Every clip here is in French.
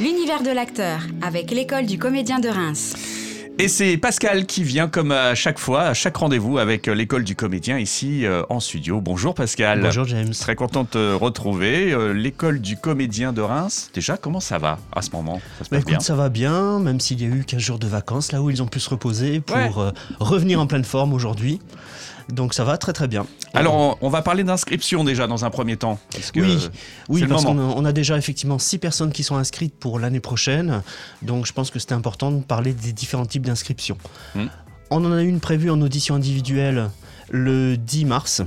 L'univers de l'acteur avec l'école du comédien de Reims. Et c'est Pascal qui vient comme à chaque fois, à chaque rendez-vous avec l'école du comédien ici euh, en studio. Bonjour Pascal. Bonjour James. Très content de te retrouver. Euh, l'école du comédien de Reims, déjà comment ça va à ce moment? Ça se passe bah, écoute, bien? Ça va bien, même s'il y a eu 15 jours de vacances, là où ils ont pu se reposer pour euh, revenir en pleine forme aujourd'hui. Donc ça va très très bien. Alors on, va parler d'inscription déjà dans un premier temps. oui, oui parce qu'on a, déjà effectivement six personnes qui sont inscrites pour l'année prochaine. Donc je pense que c'était important de parler des différents types d'inscriptions. Hmm. On en a une prévue en audition individuelle le 10 mars.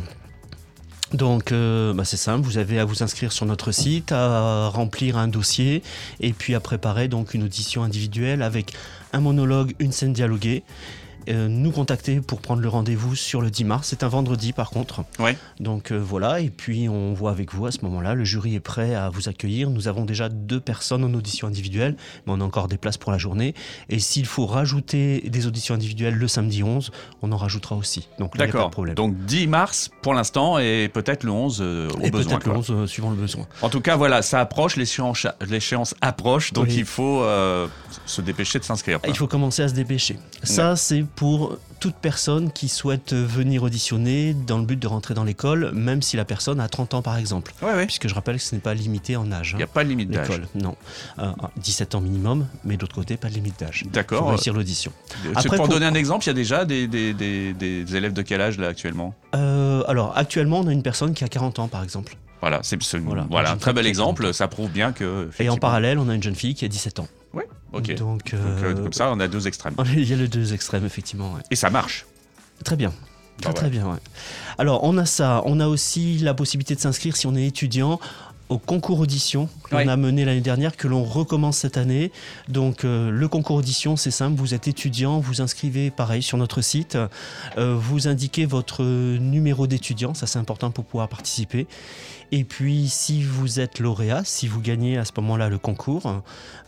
Donc euh, bah, c'est simple, vous avez à vous inscrire sur notre site, à remplir un dossier et puis à préparer donc une audition individuelle avec un monologue, une scène dialoguée euh, nous contacter pour prendre le rendez-vous sur le 10 mars. C'est un vendredi par contre. Ouais. Donc euh, voilà, et puis on voit avec vous à ce moment-là. Le jury est prêt à vous accueillir. Nous avons déjà deux personnes en audition individuelle, mais on a encore des places pour la journée. Et s'il faut rajouter des auditions individuelles le samedi 11, on en rajoutera aussi. Donc d'accord. Donc 10 mars pour l'instant et peut-être le 11 euh, au et besoin. Peut-être le 11 suivant le besoin. En tout cas, voilà, ça approche, l'échéance approche, donc il faut se dépêcher de s'inscrire. Il faut commencer à se dépêcher. Ça, c'est pour toute personne qui souhaite venir auditionner dans le but de rentrer dans l'école, même si la personne a 30 ans par exemple. Puisque je rappelle que ce n'est pas limité en âge. Il n'y a pas de limite d'âge. Non. 17 euh, ans minimum, mais d'autre côté, pas de limite d'âge. D'accord. Pour réussir l'audition. Après, pour, donner un exemple, il y a déjà des, des, élèves de quel âge là actuellement? Euh, Alors actuellement, on a une personne qui a 40 ans par exemple. Voilà, c'est voilà, un très bel exemple. Ça prouve bien que. Et en parallèle, on a une jeune fille qui a 17 ans. Oui, ok. Donc, euh, comme ça, on a deux extrêmes. Il y a les deux extrêmes, effectivement. Et ça marche. Très bien. Très, très bien. Ouais. Alors, on a ça. On a aussi la possibilité de s'inscrire si on est étudiant au concours audition qu'on a mené l'année dernière, que l'on recommence cette année. Donc euh, le concours audition, c'est simple, vous êtes étudiant, vous inscrivez pareil sur notre site, euh, vous indiquez votre numéro d'étudiant, ça c'est important pour pouvoir participer. Et puis si vous êtes lauréat, si vous gagnez à ce moment-là le concours,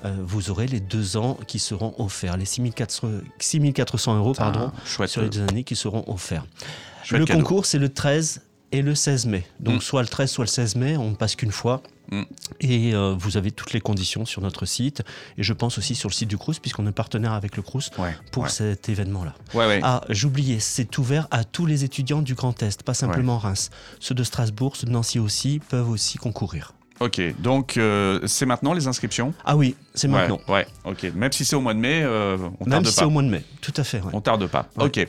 euh, vous aurez les deux ans qui seront offerts, les 6400, euros pardon, sur les deux années qui seront offerts. le concours, c'est le 13 et le 16 mai. Donc mm. soit le 13, soit le 16 mai, on ne passe qu'une fois. Mm. Et euh, vous avez toutes les conditions sur notre site. Et je pense aussi sur le site du Crous, puisqu'on est partenaire avec le Crous pour cet événement-là. ah, j'oubliais, c'est ouvert à tous les étudiants du Grand Est, pas simplement Reims. Ceux de Strasbourg, ceux de Nancy aussi, peuvent aussi concourir. Ok, donc euh, c'est maintenant les inscriptions? Ah oui, c'est maintenant. Ouais, ok. Même si c'est au mois de mai, euh, on tarde pas. Même si c'est au mois de mai, tout à fait. On tarde pas. Ok.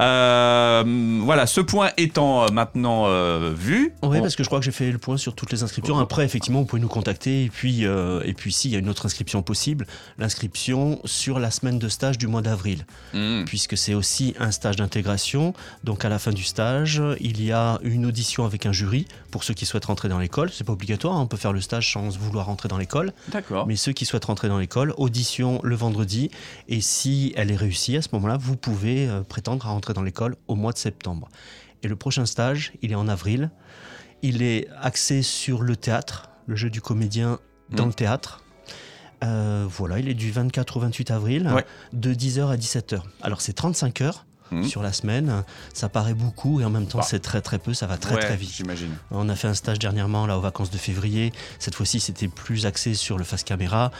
Euh, voilà, ce point étant maintenant vu. Oui, parce que je crois que j'ai fait le point sur toutes les inscriptions. Après, effectivement, vous pouvez nous contacter. Et puis, et puis s'il y a une autre inscription possible, l'inscription sur la semaine de stage du mois d'avril. Hmm. Puisque c'est aussi un stage d'intégration. Donc à la fin du stage, il y a une audition avec un jury pour ceux qui souhaitent rentrer dans l'école. C'est pas obligatoire on peut faire le stage sans vouloir rentrer dans l'école. D'accord. Mais ceux qui souhaitent rentrer dans l'école, audition le vendredi. Et si elle est réussie, à ce moment-là, vous pouvez euh, prétendre à rentrer dans l'école au mois de septembre. Et le prochain stage, il est en avril. Il est axé sur le théâtre, le jeu du comédien dans mmh. le théâtre. Euh, voilà, il est du 24 au 28 avril, de 10h à 17h. Alors c'est 35 heures, Hmm. sur la semaine. Ça paraît beaucoup et en même temps bah. c'est très très peu, ça va très très vite. J'imagine. On a fait un stage dernièrement là aux vacances de février. Cette fois-ci c'était plus axé sur le face caméra.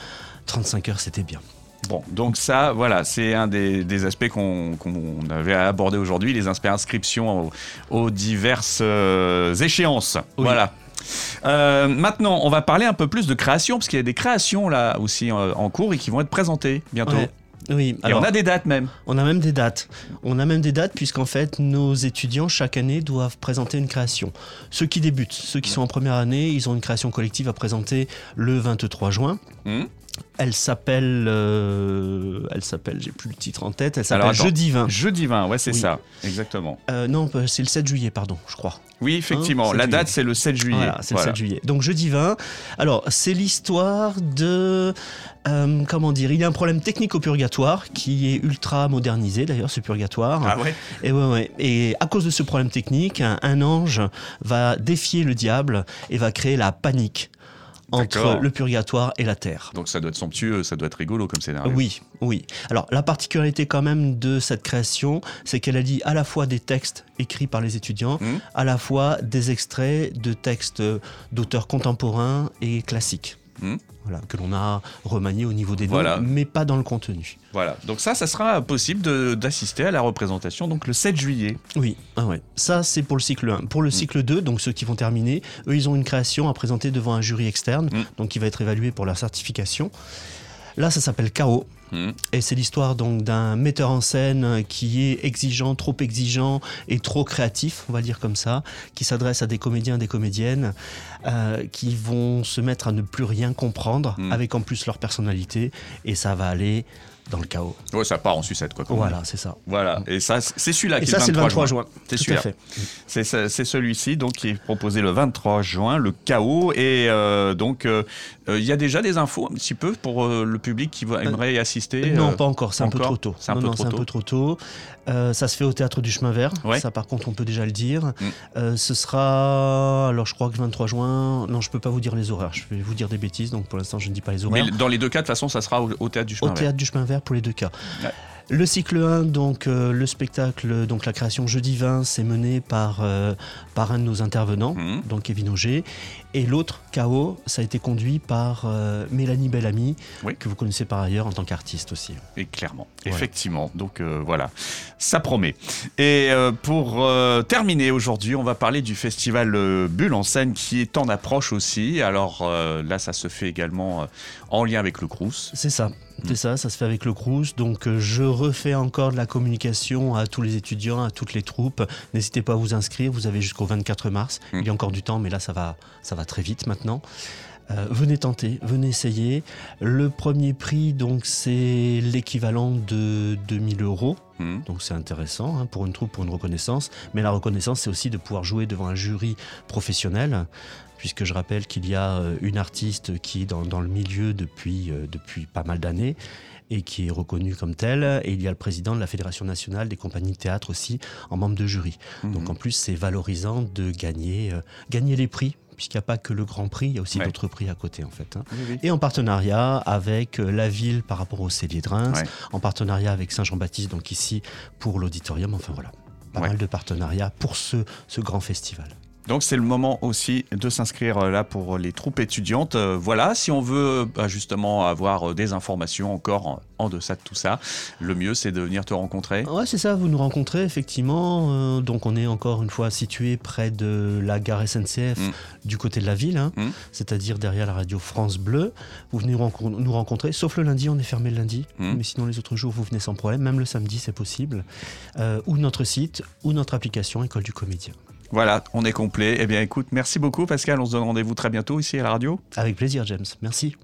35 heures c'était bien. Bon, donc ça, voilà, c'est un des, aspects qu'on avait à aborder aujourd'hui, les inscriptions aux, diverses euh, échéances. Voilà. Euh, maintenant, on va parler un peu plus de création, parce qu'il y a des créations là aussi euh, en cours et qui vont être présentées bientôt. Oui, alors, on a des dates même. On a même des dates. On a même des dates puisqu'en fait nos étudiants chaque année doivent présenter une création. Ceux qui débutent, ceux qui sont en première année, ils ont une création collective à présenter le 23 juin. Mmh. Elle s'appelle, euh, elle s'appelle, j'ai plus le titre en tête. Elle s'appelle Jeudi 20. Jeudi 20, ouais, c'est ça, exactement. Euh, non, bah, c'est le 7 juillet, pardon, je crois. Oui, effectivement. Hein, la date, c'est le 7 juillet. Voilà, c'est le 7 juillet. Donc jeudi 20. Alors, c'est l'histoire de, euh, comment dire, il y a un problème technique au purgatoire qui est ultra modernisé d'ailleurs, ce purgatoire. Ah ouais? Et ouais, ouais. Et à cause de ce problème technique, un ange va défier le diable et va créer la panique entre le purgatoire et la terre. Donc ça doit être somptueux, ça doit être rigolo comme scénario. Oui, oui. Alors la particularité quand même de cette création, c'est qu'elle a dit à la fois des textes écrits par les étudiants, hmm. à la fois des extraits de textes d'auteurs contemporains et classiques. Hmm. Voilà, que l'on a remanié au niveau des noms, mais pas dans le contenu. Voilà, donc ça, ça sera possible d'assister à la représentation donc le 7 juillet. Oui, ah ouais. ça c'est pour le cycle 1. Pour le hmm. cycle 2, donc ceux qui vont terminer, eux ils ont une création à présenter devant un jury externe, hmm. donc qui va être évalué pour leur certification. Là, ça s'appelle Chaos. Hmm. Et c'est l'histoire donc d'un metteur en scène qui est exigeant, trop exigeant et trop créatif, on va dire comme ça, qui s'adresse à des comédiens, des comédiennes, euh, qui vont se mettre à ne plus rien comprendre, hmm. avec en plus leur personnalité, et ça va aller dans le chaos. Ouais, ça part en sucette, quoi. Voilà, c'est ça. Voilà, et ça, c'est celui-là qui est, le 23 juin. C'est celui-là. C'est celui-ci, donc, qui est proposé le 23 juin, le chaos. Et euh, donc, euh, euh, il y a déjà des infos un petit peu pour le public qui aimerait y assister Non, pas encore, c'est un peu trop tôt. C'est un, peu, trop un peu trop tôt. ça se fait au théâtre du Chemin Vert, ça par contre on peut déjà le dire. Mm. ce sera, alors je crois que le 23 juin, non je peux pas vous dire les horaires, je vais vous dire des bêtises, donc pour l'instant je ne dis pas les horaires. Mais dans les deux cas de toute façon ça sera au, théâtre du Chemin Vert. Au théâtre du Chemin Vert pour les deux cas. Le cycle 1, donc euh, le spectacle, donc la création Jeudi 20, c'est mené par, euh, par un de nos intervenants, mhm. donc Kevin Auger. Et l'autre, KO, ça a été conduit par euh, Mélanie Bellamy, que vous connaissez par ailleurs en tant qu'artiste aussi. Et clairement, effectivement. Donc voilà, ça promet. Et pour terminer aujourd'hui, on va parler du festival Bulle en scène qui est en approche aussi. Alors là, ça se fait également en lien avec le Crous. C'est ça. C'est ça, ça se fait avec le Crous. Donc euh, je refais encore de la communication à tous les étudiants, à toutes les troupes. N'hésitez pas à vous inscrire, vous avez jusqu'au 24 mars. Mm. Il y a encore du temps, mais là ça va, ça va très vite maintenant. Euh, venez tenter, venez essayer. Le premier prix, donc, c'est l'équivalent de 2000 euros. Mm. Donc c'est intéressant hein, pour une troupe, pour une reconnaissance. Mais la reconnaissance, c'est aussi de pouvoir jouer devant un jury professionnel puisque je rappelle qu'il y a euh, une artiste qui est dans, le milieu depuis, euh, depuis pas mal d'années et qui est reconnue comme telle. Et il y a le président de la Fédération nationale des compagnies de théâtre aussi en membre de jury. Mhm. Donc en plus, c'est valorisant de gagner, euh, gagner les prix puisqu'il n'y a pas que le Grand Prix, il y a aussi d'autres prix à côté en fait. Hein. Et en partenariat avec la ville par rapport au Cellier de Reims, en partenariat avec Saint-Jean-Baptiste, donc ici pour l'auditorium, enfin voilà, pas mal de partenariats pour ce, ce grand festival. Donc c'est le moment aussi de s'inscrire euh, là pour les troupes étudiantes. Euh, voilà, si on veut bah, justement avoir euh, des informations encore en deçà de tout ça, le mieux c'est de venir te rencontrer. Ouais, c'est ça, vous nous rencontrez effectivement. donc on est encore une fois situé près de la gare SNCF mm. du côté de la ville, hein. mm. c'est-à-dire derrière la radio France Bleu. Vous venez nous rencontrer, sauf le lundi, on est fermé le lundi, mm. mais sinon les autres jours vous venez sans problème, même le samedi c'est possible. ou notre site, ou notre application École du Comédien. Voilà, on est complet. Eh bien, écoute, merci beaucoup, Pascal. On se donne rendez-vous très bientôt ici à la radio. Avec plaisir, James. Merci.